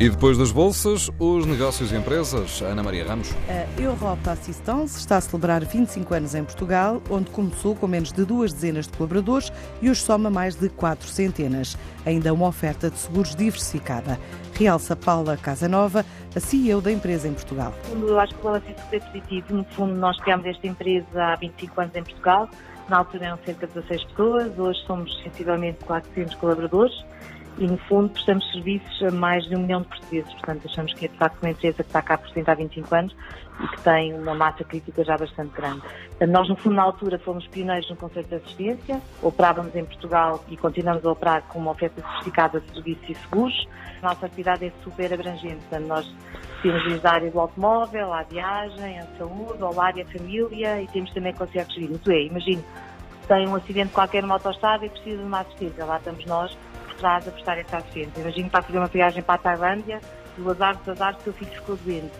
E depois das bolsas, os negócios e empresas. Ana Maria Ramos. A Europa Assistance está a celebrar 25 anos em Portugal, onde começou com menos de duas dezenas de colaboradores e hoje soma mais de quatro centenas. Ainda uma oferta de seguros diversificada. Realça Paula Casanova, a CEO da empresa em Portugal. Eu acho que o balanço é positivo. No fundo, nós criámos esta empresa há 25 anos em Portugal. Na altura eram cerca de 16 pessoas, hoje somos sensivelmente 400 colaboradores e, no fundo, prestamos serviços a mais de um milhão de portugueses. Portanto, achamos que é, de facto, uma empresa que está cá presente há 25 anos e que tem uma massa crítica já bastante grande. Nós, no fundo, na altura, fomos pioneiros no conceito de assistência, operávamos em Portugal e continuamos a operar com uma oferta sofisticada de serviços e seguros. A nossa atividade é super abrangente, portanto, nós temos desde a área do automóvel, à viagem, à saúde, ao lar e à família e temos também conciertos de vida. Isto é, imagino, tem um acidente qualquer numa autostrada e precisa de uma assistência. Lá estamos nós atrás a prestar essa assistência. Imagino que está a fazer uma viagem para a Tailândia e o azar dos azares, seu filho ficou doente.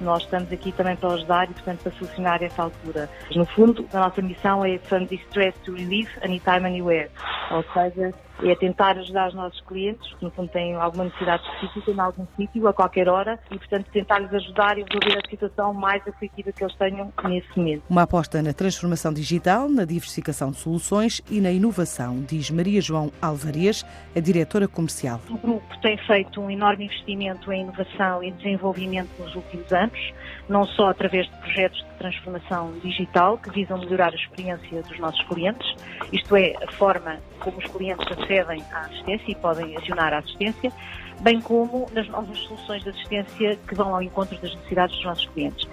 Nós estamos aqui também para ajudar e, portanto, para solucionar essa altura. No fundo, a nossa missão é From Distress to Relief Anytime, Anywhere. Ou seja, é tentar ajudar os nossos clientes, que no fundo têm alguma necessidade específica em algum sítio, a qualquer hora, e portanto tentar-lhes ajudar e resolver a situação mais aflitiva que eles tenham nesse momento. Uma aposta na transformação digital, na diversificação de soluções e na inovação, diz Maria João Alvarez, a diretora comercial. O grupo tem feito um enorme investimento em inovação e desenvolvimento nos últimos anos, não só através de projetos de transformação digital que visam melhorar a experiência dos nossos clientes, isto é, a forma como os clientes acedem à assistência e podem acionar a assistência, bem como nas novas soluções de assistência que vão ao encontro das necessidades dos nossos clientes.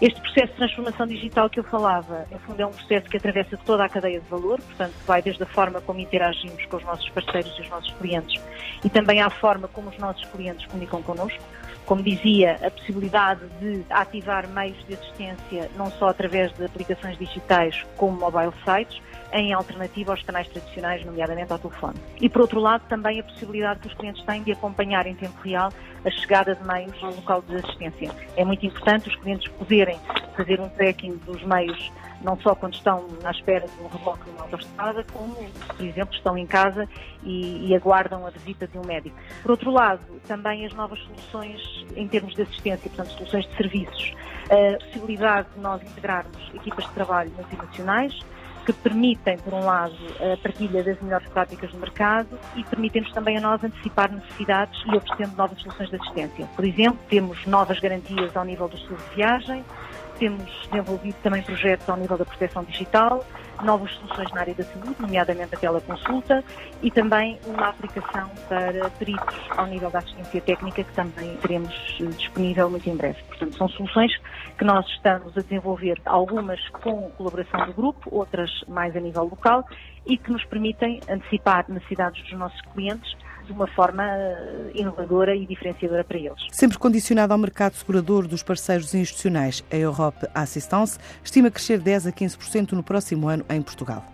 Este processo de transformação digital que eu falava, no fundo, é um processo que atravessa toda a cadeia de valor, portanto, vai desde a forma como interagimos com os nossos parceiros e os nossos clientes e também à forma como os nossos clientes comunicam connosco. Como dizia, a possibilidade de ativar meios de assistência não só através de aplicações digitais como mobile sites, em alternativa aos canais tradicionais, nomeadamente ao telefone. E, por outro lado, também a possibilidade que os clientes têm de acompanhar em tempo real a chegada de meios ao local de assistência. É muito importante os clientes poderem fazer um tracking dos meios, não só quando estão à espera de um reboque numa autostrada, como, por exemplo, estão em casa e, e aguardam a visita de um médico. Por outro lado, também as novas soluções em termos de assistência, portanto, soluções de serviços, a possibilidade de nós integrarmos equipas de trabalho multinacionais, que permitem, por um lado, a partilha das melhores práticas do mercado e permitem-nos também a nós antecipar necessidades e oferecendo novas soluções de assistência. Por exemplo, temos novas garantias ao nível do seguro de viagem, temos desenvolvido também projetos ao nível da proteção digital, novas soluções na área da saúde, nomeadamente a teleconsulta, e também uma aplicação para peritos ao nível da assistência técnica que também teremos disponível muito em breve. Portanto, são soluções que nós estamos a desenvolver, algumas com colaboração do grupo, outras mais a nível local, e que nos permitem antecipar necessidades dos nossos clientes de uma forma eh, inovadora e diferenciadora para eles. Sempre condicionado ao mercado segurador dos parceiros institucionais, a Europe Assistance estima crescer 10 a 15% no próximo ano em Portugal.